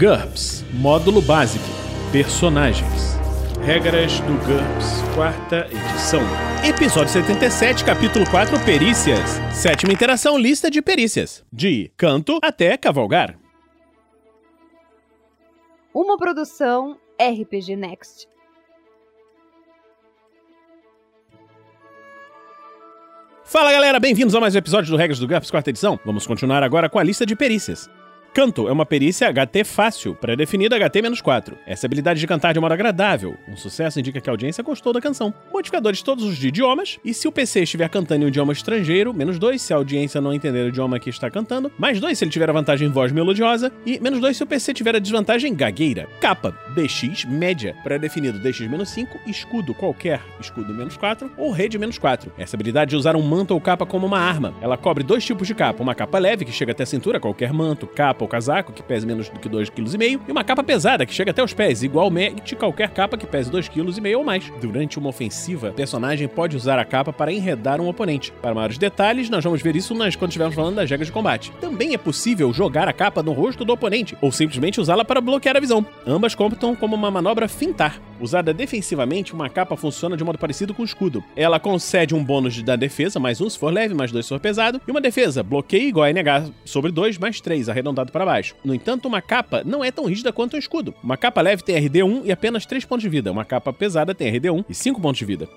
GURPS Módulo Básico Personagens Regras do GURPS, quarta edição. Episódio 77, capítulo 4, Perícias. Sétima interação, lista de perícias. De canto até cavalgar. Uma produção RPG Next. Fala galera, bem-vindos a mais um episódio do Regras do GURPS, quarta edição. Vamos continuar agora com a lista de perícias. Canto é uma perícia HT fácil, pré-definida HT-4. Essa habilidade de cantar de modo agradável. Um sucesso indica que a audiência gostou da canção. Modificadores todos os de idiomas, e se o PC estiver cantando em um idioma estrangeiro, menos 2 se a audiência não entender o idioma que está cantando, mais 2 se ele tiver a vantagem em voz melodiosa, e menos 2 se o PC tiver a desvantagem gagueira. Capa, DX média, pré-definido DX-5, escudo qualquer, escudo menos 4, ou rede menos 4. Essa habilidade de usar um manto ou capa como uma arma. Ela cobre dois tipos de capa, uma capa leve, que chega até a cintura, qualquer manto, capa ou casaco, que pese menos do que 2,5 kg, e uma capa pesada, que chega até os pés, igualmente qualquer capa que pese 2,5 kg ou mais. Durante uma ofensiva, o personagem pode usar a capa para enredar um oponente. Para maiores detalhes, nós vamos ver isso nas, quando estivermos falando das regras de combate. Também é possível jogar a capa no rosto do oponente, ou simplesmente usá-la para bloquear a visão. Ambas contam como uma manobra fintar. Usada defensivamente, uma capa funciona de modo parecido com o escudo. Ela concede um bônus da defesa, mais um se for leve, mais dois se for pesado, e uma defesa, bloqueio igual a NH sobre 2, mais 3, arredondado para baixo. No entanto, uma capa não é tão rígida quanto um escudo. Uma capa leve tem RD1 e apenas 3 pontos de vida. Uma capa pesada tem RD1 e 5 pontos de vida.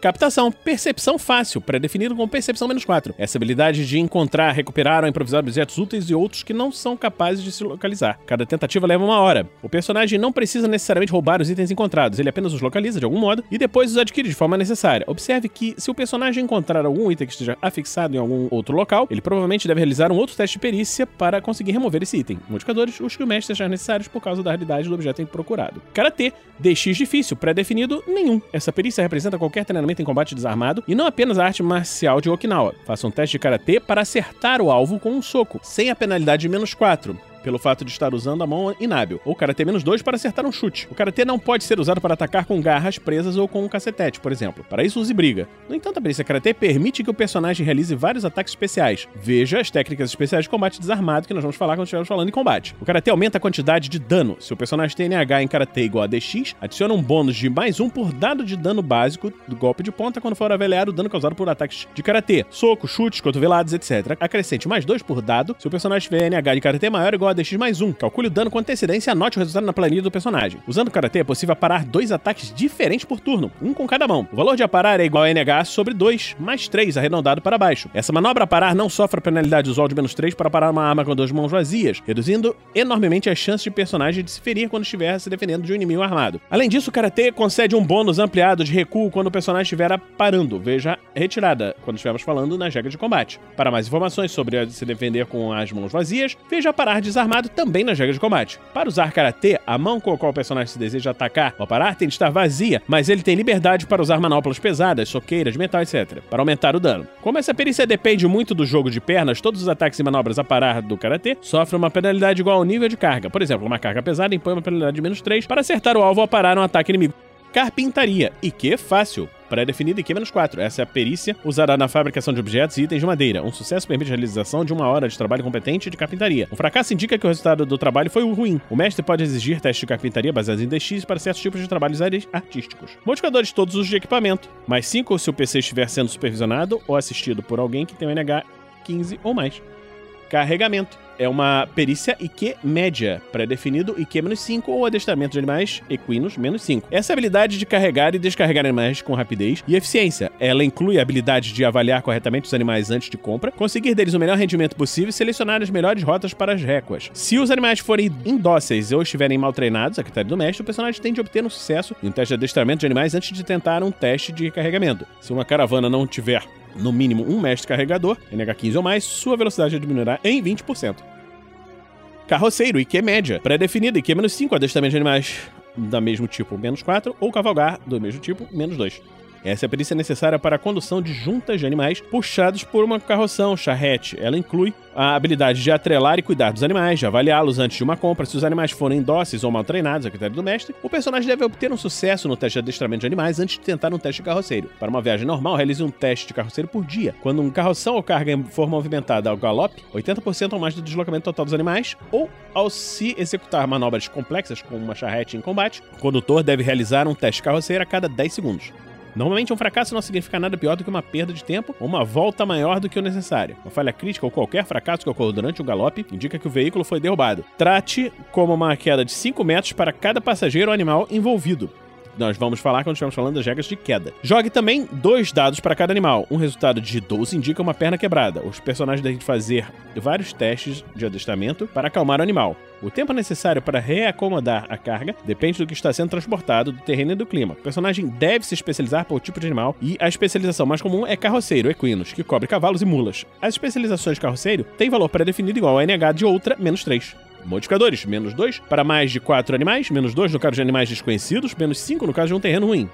Captação, percepção fácil, pré-definido com percepção menos 4. Essa habilidade de encontrar, recuperar ou improvisar objetos úteis e outros que não são capazes de se localizar. Cada tentativa leva uma hora. O personagem não precisa necessariamente roubar os itens encontrados, ele apenas os localiza de algum modo e depois os adquire de forma necessária. Observe que se o personagem encontrar algum item que esteja afixado em algum outro local, ele provavelmente deve realizar um outro teste de perícia para conseguir remover esse item. Modificadores, os que o mestre achar necessários por causa da raridade do objeto procurado. Karatê, DX difícil, pré-definido, nenhum. Essa perícia representa qualquer treinamento em combate desarmado e não apenas a arte marcial de Okinawa. Faça um teste de karatê para acertar o alvo com um soco, sem a penalidade de menos 4 pelo fato de estar usando a mão inábil, ou karatê menos 2 para acertar um chute. O karatê não pode ser usado para atacar com garras presas ou com um cacetete, por exemplo. Para isso, use briga. No entanto, a perícia karatê permite que o personagem realize vários ataques especiais. Veja as técnicas especiais de combate desarmado que nós vamos falar quando estivermos falando em combate. O karatê aumenta a quantidade de dano. Se o personagem tem NH em karatê igual a DX, adiciona um bônus de mais um por dado de dano básico do golpe de ponta quando for avaliar o dano causado por ataques de karatê, soco, chutes, cotoveladas, etc. Acrescente mais dois por dado se o personagem tiver NH de karatê maior igual a DX mais um. Calcule o dano com antecedência e anote o resultado na planilha do personagem. Usando o Karatê é possível aparar dois ataques diferentes por turno, um com cada mão. O valor de aparar é igual a NH sobre 2, mais 3, arredondado para baixo. Essa manobra aparar não sofre a penalidade usual de menos 3 para parar uma arma com duas mãos vazias, reduzindo enormemente as chances de personagem de se ferir quando estiver se defendendo de um inimigo armado. Além disso, o Karatê concede um bônus ampliado de recuo quando o personagem estiver aparando, veja retirada, quando estivermos falando nas regras de combate. Para mais informações sobre se defender com as mãos vazias, veja parar desarmado também nas regras de combate. Para usar karatê, a mão com a qual o personagem se deseja atacar ou parar tem de estar vazia, mas ele tem liberdade para usar manoplas pesadas, soqueiras, metal, etc., para aumentar o dano. Como essa perícia depende muito do jogo de pernas, todos os ataques e manobras a parar do karatê sofrem uma penalidade igual ao nível de carga. Por exemplo, uma carga pesada impõe uma penalidade de menos 3 para acertar o alvo ao parar um ataque inimigo. Carpintaria. E que fácil pré-definida e Q-4. Essa é a perícia usada na fabricação de objetos e itens de madeira. Um sucesso permite a realização de uma hora de trabalho competente de carpintaria. Um fracasso indica que o resultado do trabalho foi ruim. O mestre pode exigir testes de carpintaria baseados em DX para certos tipos de trabalhos artísticos. Modificadores todos os de equipamento. Mais 5 se o PC estiver sendo supervisionado ou assistido por alguém que tem um NH 15 ou mais. Carregamento. É uma perícia IQ média, pré-definido IQ-5 ou adestramento de animais equinos menos 5. Essa habilidade de carregar e descarregar animais com rapidez e eficiência. Ela inclui a habilidade de avaliar corretamente os animais antes de compra, conseguir deles o melhor rendimento possível e selecionar as melhores rotas para as récuas. Se os animais forem indóceis ou estiverem mal treinados, a critério do mestre, o personagem tende a obter um sucesso em um teste de adestramento de animais antes de tentar um teste de carregamento. Se uma caravana não tiver no mínimo um mestre carregador, NH15 ou mais, sua velocidade diminuirá em 20%. Carroceiro, IQ média, pré-definido, IQ-5, adestramento de animais da mesmo tipo, menos 4, ou cavalgar, do mesmo tipo, menos 2. Essa é a perícia necessária para a condução de juntas de animais puxados por uma carroção, charrete. Ela inclui a habilidade de atrelar e cuidar dos animais, de avaliá-los antes de uma compra. Se os animais forem dóceis ou mal treinados, a critério do mestre, o personagem deve obter um sucesso no teste de adestramento de animais antes de tentar um teste de carroceiro. Para uma viagem normal, realize um teste de carroceiro por dia. Quando um carroção ou carga for movimentada ao galope, 80% ou mais do deslocamento total dos animais, ou ao se executar manobras complexas como uma charrete em combate, o condutor deve realizar um teste de carroceiro a cada 10 segundos. Normalmente, um fracasso não significa nada pior do que uma perda de tempo ou uma volta maior do que o necessário. Uma falha crítica ou qualquer fracasso que ocorra durante o galope indica que o veículo foi derrubado. Trate como uma queda de 5 metros para cada passageiro ou animal envolvido. Nós vamos falar quando estivermos falando das regras de queda. Jogue também dois dados para cada animal. Um resultado de 12 indica uma perna quebrada. Os personagens devem fazer vários testes de adestramento para acalmar o animal. O tempo necessário para reacomodar a carga depende do que está sendo transportado, do terreno e do clima. O personagem deve se especializar por tipo de animal e a especialização mais comum é carroceiro, equinos, que cobre cavalos e mulas. As especializações de carroceiro têm valor pré-definido igual ao NH de outra, menos 3. Modificadores, menos 2 para mais de 4 animais, menos 2 no caso de animais desconhecidos, menos 5 no caso de um terreno ruim.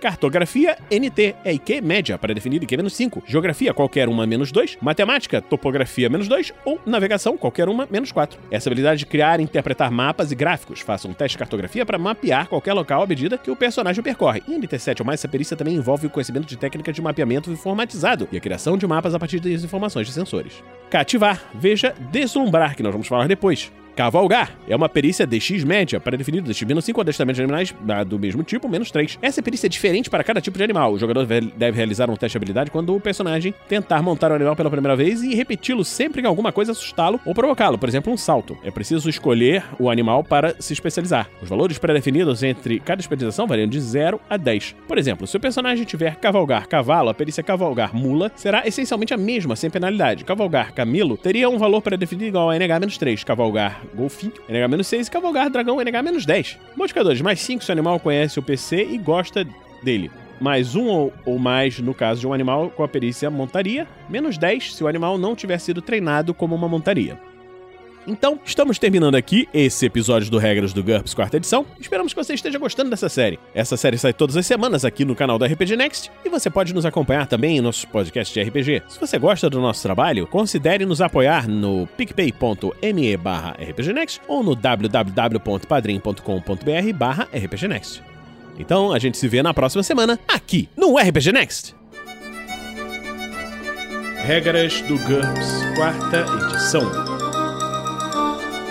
Cartografia, NT, é IQ média, para definir IQ menos 5. Geografia, qualquer uma menos 2. Matemática, topografia menos 2. Ou navegação, qualquer uma menos 4. Essa habilidade de criar e interpretar mapas e gráficos. Faça um teste de cartografia para mapear qualquer local à medida que o personagem percorre. Em NT7 ou mais, essa perícia também envolve o conhecimento de técnicas de mapeamento informatizado e a criação de mapas a partir das informações de sensores. Cativar, veja deslumbrar, que nós vamos falar depois. Cavalgar é uma perícia DX média DX menos 5 adestramento de animais ah, do mesmo tipo, menos 3. Essa perícia é diferente para cada tipo de animal. O jogador deve realizar um teste de habilidade quando o personagem tentar montar o animal pela primeira vez e repeti-lo sempre que alguma coisa assustá-lo ou provocá-lo, por exemplo, um salto. É preciso escolher o animal para se especializar. Os valores pré-definidos entre cada especialização variam de 0 a 10. Por exemplo, se o personagem tiver cavalgar cavalo, a perícia cavalgar mula será essencialmente a mesma, sem penalidade. Cavalgar camelo teria um valor pré-definido igual a NH-3. Cavalgar golfinho, NH-6 e cavalgar dragão, NH-10. Modificadores, mais 5 se o animal conhece o PC e gosta dele. Mais um ou, ou mais no caso de um animal com a perícia montaria. Menos 10 se o animal não tiver sido treinado como uma montaria. Então, estamos terminando aqui esse episódio do Regras do GURPS quarta edição. Esperamos que você esteja gostando dessa série. Essa série sai todas as semanas aqui no canal da RPG Next e você pode nos acompanhar também em nossos podcasts de RPG. Se você gosta do nosso trabalho, considere nos apoiar no picpay.me barra rpgnext ou no www.padrim.com.br barra rpgnext. Então, a gente se vê na próxima semana aqui no RPG Next. Regras do GURPS quarta edição